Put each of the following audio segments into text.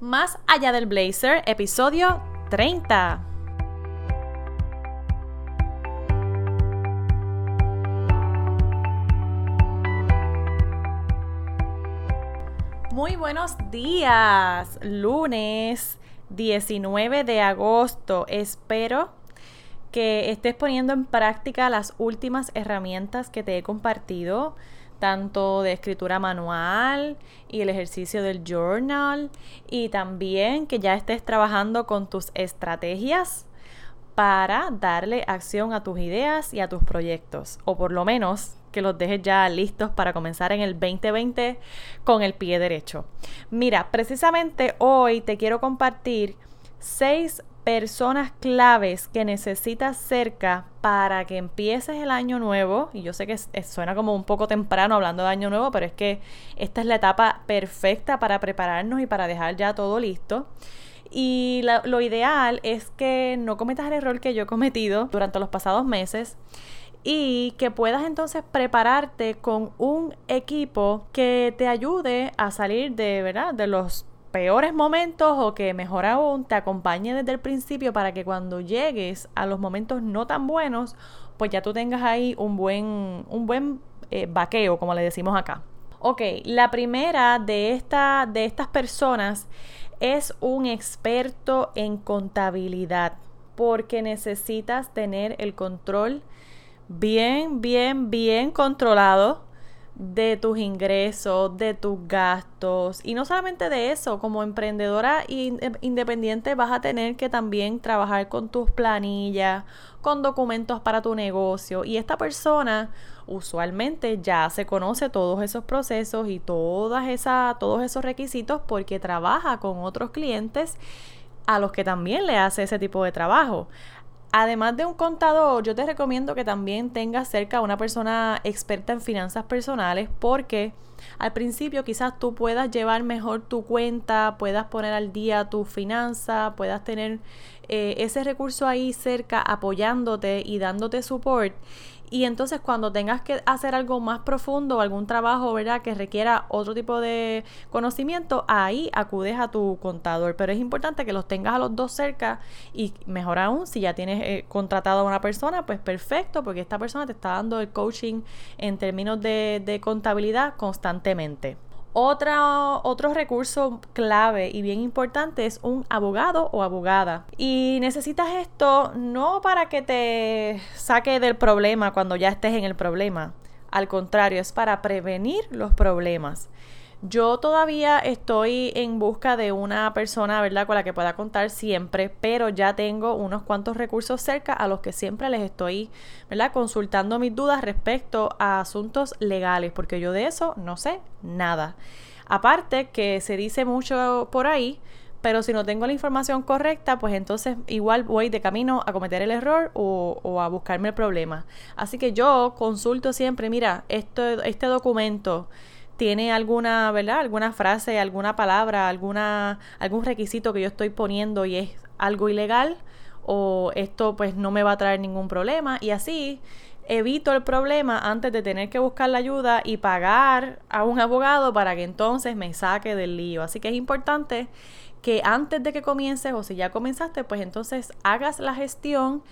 Más allá del blazer, episodio 30. Muy buenos días, lunes 19 de agosto. Espero que estés poniendo en práctica las últimas herramientas que te he compartido tanto de escritura manual y el ejercicio del journal y también que ya estés trabajando con tus estrategias para darle acción a tus ideas y a tus proyectos o por lo menos que los dejes ya listos para comenzar en el 2020 con el pie derecho. Mira, precisamente hoy te quiero compartir seis personas claves que necesitas cerca para que empieces el año nuevo. Y yo sé que suena como un poco temprano hablando de año nuevo, pero es que esta es la etapa perfecta para prepararnos y para dejar ya todo listo. Y lo ideal es que no cometas el error que yo he cometido durante los pasados meses y que puedas entonces prepararte con un equipo que te ayude a salir de, ¿verdad? de los peores momentos o que mejor aún te acompañe desde el principio para que cuando llegues a los momentos no tan buenos, pues ya tú tengas ahí un buen, un buen eh, vaqueo, como le decimos acá. Ok, la primera de, esta, de estas personas es un experto en contabilidad porque necesitas tener el control bien, bien, bien controlado de tus ingresos, de tus gastos. Y no solamente de eso, como emprendedora independiente vas a tener que también trabajar con tus planillas, con documentos para tu negocio. Y esta persona usualmente ya se conoce todos esos procesos y todas esas, todos esos requisitos porque trabaja con otros clientes a los que también le hace ese tipo de trabajo. Además de un contador, yo te recomiendo que también tengas cerca a una persona experta en finanzas personales porque al principio quizás tú puedas llevar mejor tu cuenta, puedas poner al día tu finanza, puedas tener eh, ese recurso ahí cerca apoyándote y dándote support y entonces cuando tengas que hacer algo más profundo, algún trabajo, ¿verdad? Que requiera otro tipo de conocimiento, ahí acudes a tu contador. Pero es importante que los tengas a los dos cerca y mejor aún, si ya tienes eh, contratado a una persona, pues perfecto, porque esta persona te está dando el coaching en términos de, de contabilidad constantemente. Otra, otro recurso clave y bien importante es un abogado o abogada. Y necesitas esto no para que te saque del problema cuando ya estés en el problema. Al contrario, es para prevenir los problemas. Yo todavía estoy en busca de una persona, ¿verdad?, con la que pueda contar siempre, pero ya tengo unos cuantos recursos cerca a los que siempre les estoy, ¿verdad?, consultando mis dudas respecto a asuntos legales, porque yo de eso no sé nada. Aparte que se dice mucho por ahí, pero si no tengo la información correcta, pues entonces igual voy de camino a cometer el error o, a buscarme el problema. Así que yo consulto siempre, mira, esto, este documento tiene alguna, ¿verdad? Alguna frase, alguna palabra, alguna, algún requisito que yo estoy poniendo y es algo ilegal o esto pues no me va a traer ningún problema y así evito el problema antes de tener que buscar la ayuda y pagar a un abogado para que entonces me saque del lío. Así que es importante que antes de que comiences o si ya comenzaste, pues entonces hagas la gestión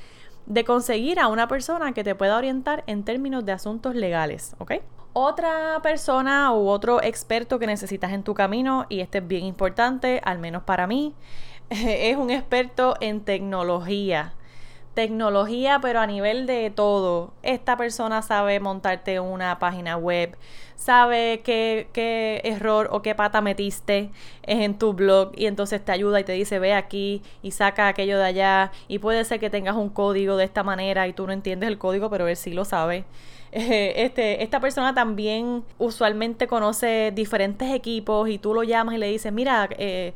de conseguir a una persona que te pueda orientar en términos de asuntos legales, ¿ok? Otra persona u otro experto que necesitas en tu camino, y este es bien importante, al menos para mí, es un experto en tecnología. Tecnología, pero a nivel de todo. Esta persona sabe montarte una página web, sabe qué, qué, error o qué pata metiste en tu blog y entonces te ayuda y te dice ve aquí y saca aquello de allá y puede ser que tengas un código de esta manera y tú no entiendes el código pero él sí lo sabe este, esta persona también usualmente conoce diferentes equipos y tú lo llamas y le dices, mira, eh,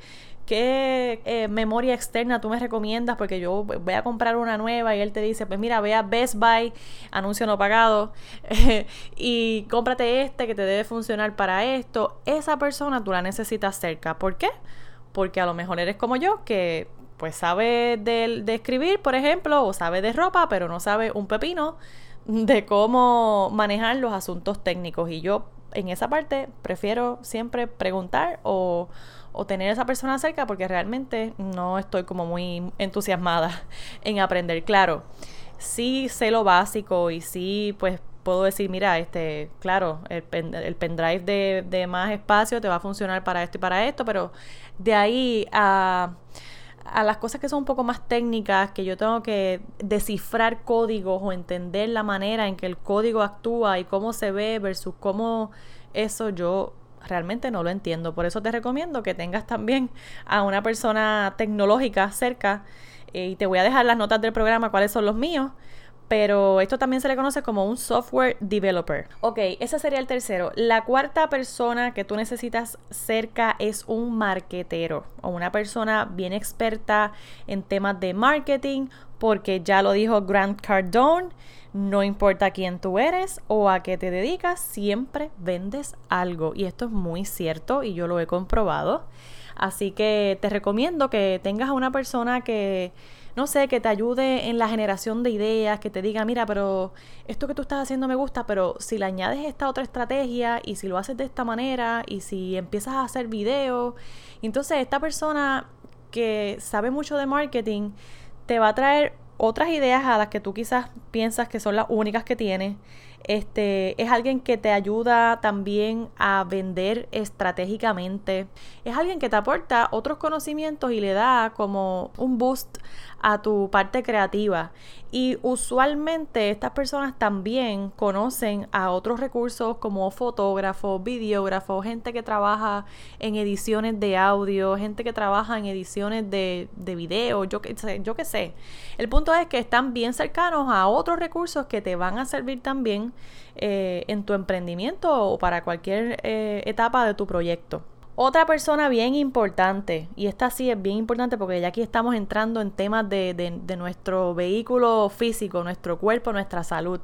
¿qué eh, memoria externa tú me recomiendas? Porque yo voy a comprar una nueva y él te dice, pues mira, ve a Best Buy, anuncio no pagado, y cómprate este que te debe funcionar para esto. Esa persona tú la necesitas cerca. ¿Por qué? Porque a lo mejor eres como yo, que pues sabe de, de escribir, por ejemplo, o sabe de ropa, pero no sabe un pepino de cómo manejar los asuntos técnicos y yo en esa parte prefiero siempre preguntar o, o tener esa persona cerca porque realmente no estoy como muy entusiasmada en aprender. Claro, sí sé lo básico y sí pues puedo decir, mira, este, claro, el, el pendrive de, de más espacio te va a funcionar para esto y para esto, pero de ahí a a las cosas que son un poco más técnicas, que yo tengo que descifrar códigos o entender la manera en que el código actúa y cómo se ve versus cómo eso yo realmente no lo entiendo. Por eso te recomiendo que tengas también a una persona tecnológica cerca eh, y te voy a dejar las notas del programa cuáles son los míos. Pero esto también se le conoce como un software developer. Ok, ese sería el tercero. La cuarta persona que tú necesitas cerca es un marketero o una persona bien experta en temas de marketing, porque ya lo dijo Grant Cardone no importa quién tú eres o a qué te dedicas, siempre vendes algo. Y esto es muy cierto y yo lo he comprobado. Así que te recomiendo que tengas a una persona que, no sé, que te ayude en la generación de ideas, que te diga, mira, pero esto que tú estás haciendo me gusta, pero si le añades esta otra estrategia y si lo haces de esta manera y si empiezas a hacer videos, entonces esta persona que sabe mucho de marketing te va a traer otras ideas a las que tú quizás piensas que son las únicas que tienes. Este, es alguien que te ayuda también a vender estratégicamente. Es alguien que te aporta otros conocimientos y le da como un boost a tu parte creativa. Y usualmente estas personas también conocen a otros recursos como fotógrafos, videógrafos, gente que trabaja en ediciones de audio, gente que trabaja en ediciones de, de video, yo qué sé, yo qué sé. El punto es que están bien cercanos a otros recursos que te van a servir también eh, en tu emprendimiento o para cualquier eh, etapa de tu proyecto. Otra persona bien importante, y esta sí es bien importante porque ya aquí estamos entrando en temas de, de, nuestro vehículo físico, nuestro cuerpo, nuestra salud,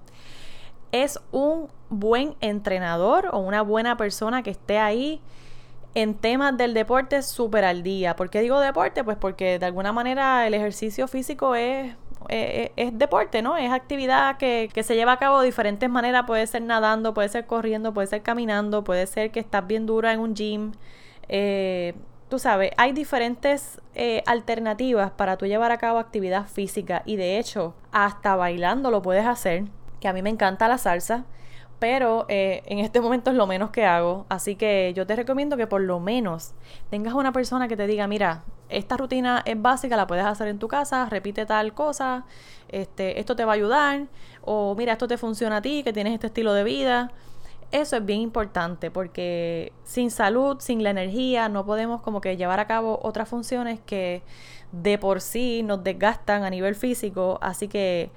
es un buen entrenador o una buena persona que esté ahí en temas del deporte súper al día. ¿Por qué digo deporte? Pues porque de alguna manera el ejercicio físico es es, deporte, ¿no? Es actividad que, que, se lleva a cabo de diferentes maneras. Puede ser nadando, puede ser corriendo, puede ser caminando, puede ser que estás bien dura en un gym. Eh, tú sabes, hay diferentes eh, alternativas para tú llevar a cabo actividad física y de hecho hasta bailando lo puedes hacer, que a mí me encanta la salsa, pero eh, en este momento es lo menos que hago, así que yo te recomiendo que por lo menos tengas una persona que te diga, mira, esta rutina es básica, la puedes hacer en tu casa, repite tal cosa, este, esto te va a ayudar, o mira, esto te funciona a ti, que tienes este estilo de vida. Eso es bien importante porque sin salud, sin la energía, no podemos como que llevar a cabo otras funciones que de por sí nos desgastan a nivel físico. Así que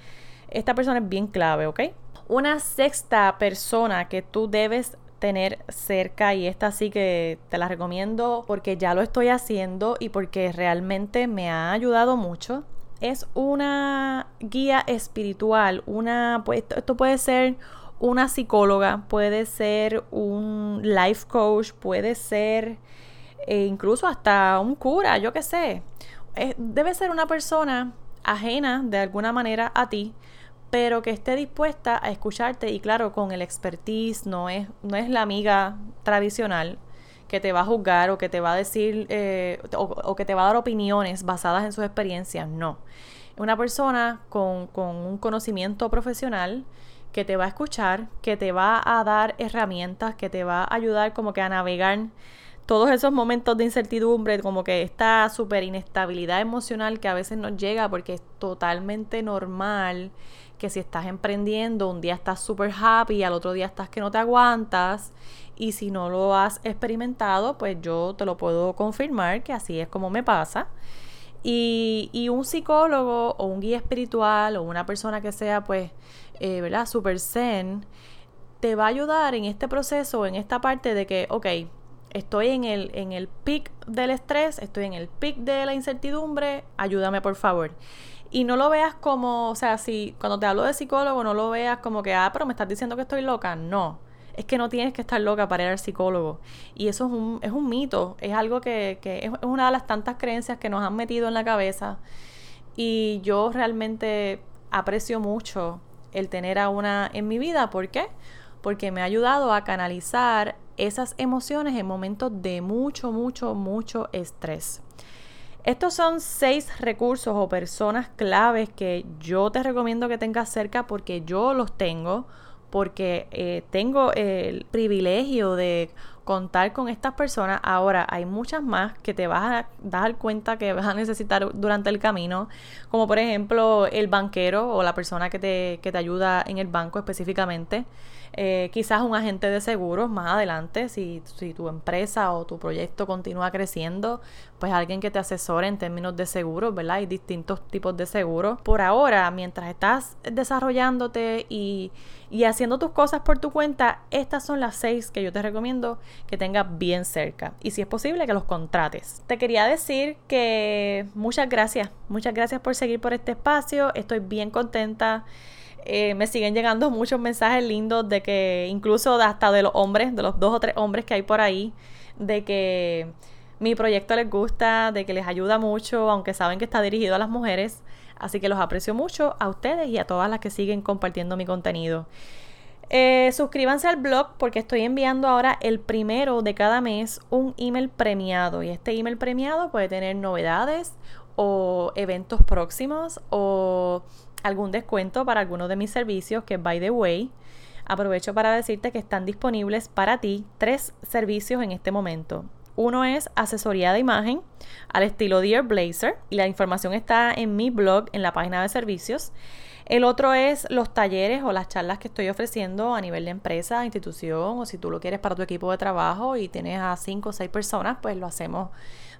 esta persona es bien clave, ¿ok? Una sexta persona que tú debes tener cerca y esta sí que te la recomiendo porque ya lo estoy haciendo y porque realmente me ha ayudado mucho. Es una guía espiritual, una pues esto puede ser una psicóloga, puede ser un life coach, puede ser eh, incluso hasta un cura, yo qué sé. debe ser una persona ajena de alguna manera a ti, pero que esté dispuesta a escucharte y claro, con el expertise, no es, no es la amiga tradicional que te va a juzgar o que te va a decir eh, o, que te va a dar opiniones basadas en sus experiencias, no. Una persona con, con un conocimiento profesional que te va a escuchar, que te va a dar herramientas, que te va a ayudar como que a navegar todos esos momentos de incertidumbre, como que esta súper inestabilidad emocional que a veces nos llega porque es totalmente normal que si estás emprendiendo, un día estás súper happy al otro día estás que no te aguantas. Y si no lo has experimentado, pues yo te lo puedo confirmar que así es como me pasa. Y, y un psicólogo o un guía espiritual o una persona que sea, pues, eh, ¿verdad? Super zen, te va a ayudar en este proceso, en esta parte de que, ok, estoy en el, en el pic del estrés, estoy en el pic de la incertidumbre, ayúdame por favor. Y no lo veas como, o sea, si cuando te hablo de psicólogo, no lo veas como que, ah, pero me estás diciendo que estoy loca. No, es que no tienes que estar loca para ir al psicólogo. Y eso es un, es un mito, es algo que, que es una de las tantas creencias que nos han metido en la cabeza. Y yo realmente aprecio mucho el tener a una en mi vida. ¿Por qué? Porque me ha ayudado a canalizar esas emociones en momentos de mucho, mucho, mucho estrés. Estos son seis recursos o personas claves que yo te recomiendo que tengas cerca porque yo los tengo, porque eh, tengo el privilegio de contar con estas personas. Ahora hay muchas más que te vas a dar cuenta que vas a necesitar durante el camino, como por ejemplo el banquero o la persona que te, que te ayuda en el banco específicamente. Eh, quizás un agente de seguros más adelante, si, si tu empresa o tu proyecto continúa creciendo, pues alguien que te asesore en términos de seguros, ¿verdad? Hay distintos tipos de seguros. Por ahora, mientras estás desarrollándote y, y haciendo tus cosas por tu cuenta, estas son las seis que yo te recomiendo que tengas bien cerca. Y si es posible, que los contrates. Te quería decir que muchas gracias, muchas gracias por seguir por este espacio. Estoy bien contenta. Eh, me siguen llegando muchos mensajes lindos de que incluso hasta de los hombres, de los dos o tres hombres que hay por ahí, de que mi proyecto les gusta, de que les ayuda mucho, aunque saben que está dirigido a las mujeres. Así que los aprecio mucho a ustedes y a todas las que siguen compartiendo mi contenido. Eh, suscríbanse al blog porque estoy enviando ahora el primero de cada mes un email premiado y este email premiado puede tener novedades o eventos próximos o algún descuento para algunos de mis servicios que by the way aprovecho para decirte que están disponibles para ti tres servicios en este momento. Uno es asesoría de imagen al estilo Dear Blazer y la información está en mi blog en la página de servicios. El otro es los talleres o las charlas que estoy ofreciendo a nivel de empresa, institución o si tú lo quieres para tu equipo de trabajo y tienes a cinco o seis personas, pues lo hacemos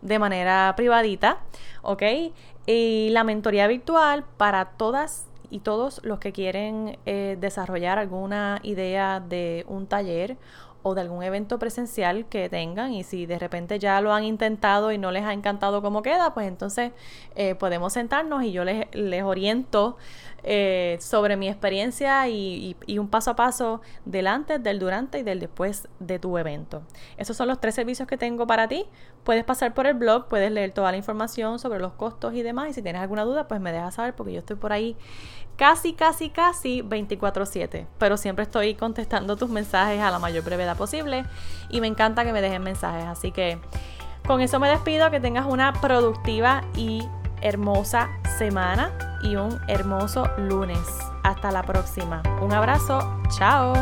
de manera privadita, ¿ok? Y la mentoría virtual para todas y todos los que quieren eh, desarrollar alguna idea de un taller o de algún evento presencial que tengan y si de repente ya lo han intentado y no les ha encantado cómo queda, pues entonces eh, podemos sentarnos y yo les, les oriento eh, sobre mi experiencia y, un paso a paso del antes, del durante y del después de tu evento. Esos son los tres servicios que tengo para ti. Puedes pasar por el blog, puedes leer toda la información sobre los costos y demás. Y si tienes alguna duda, pues me dejas saber porque yo estoy por ahí casi, casi, casi 24/7. Pero siempre estoy contestando tus mensajes a la mayor brevedad posible y me encanta que me dejen mensajes. Así que con eso me despido, que tengas una productiva y hermosa semana y un hermoso lunes. Hasta la próxima. Un abrazo. Chao.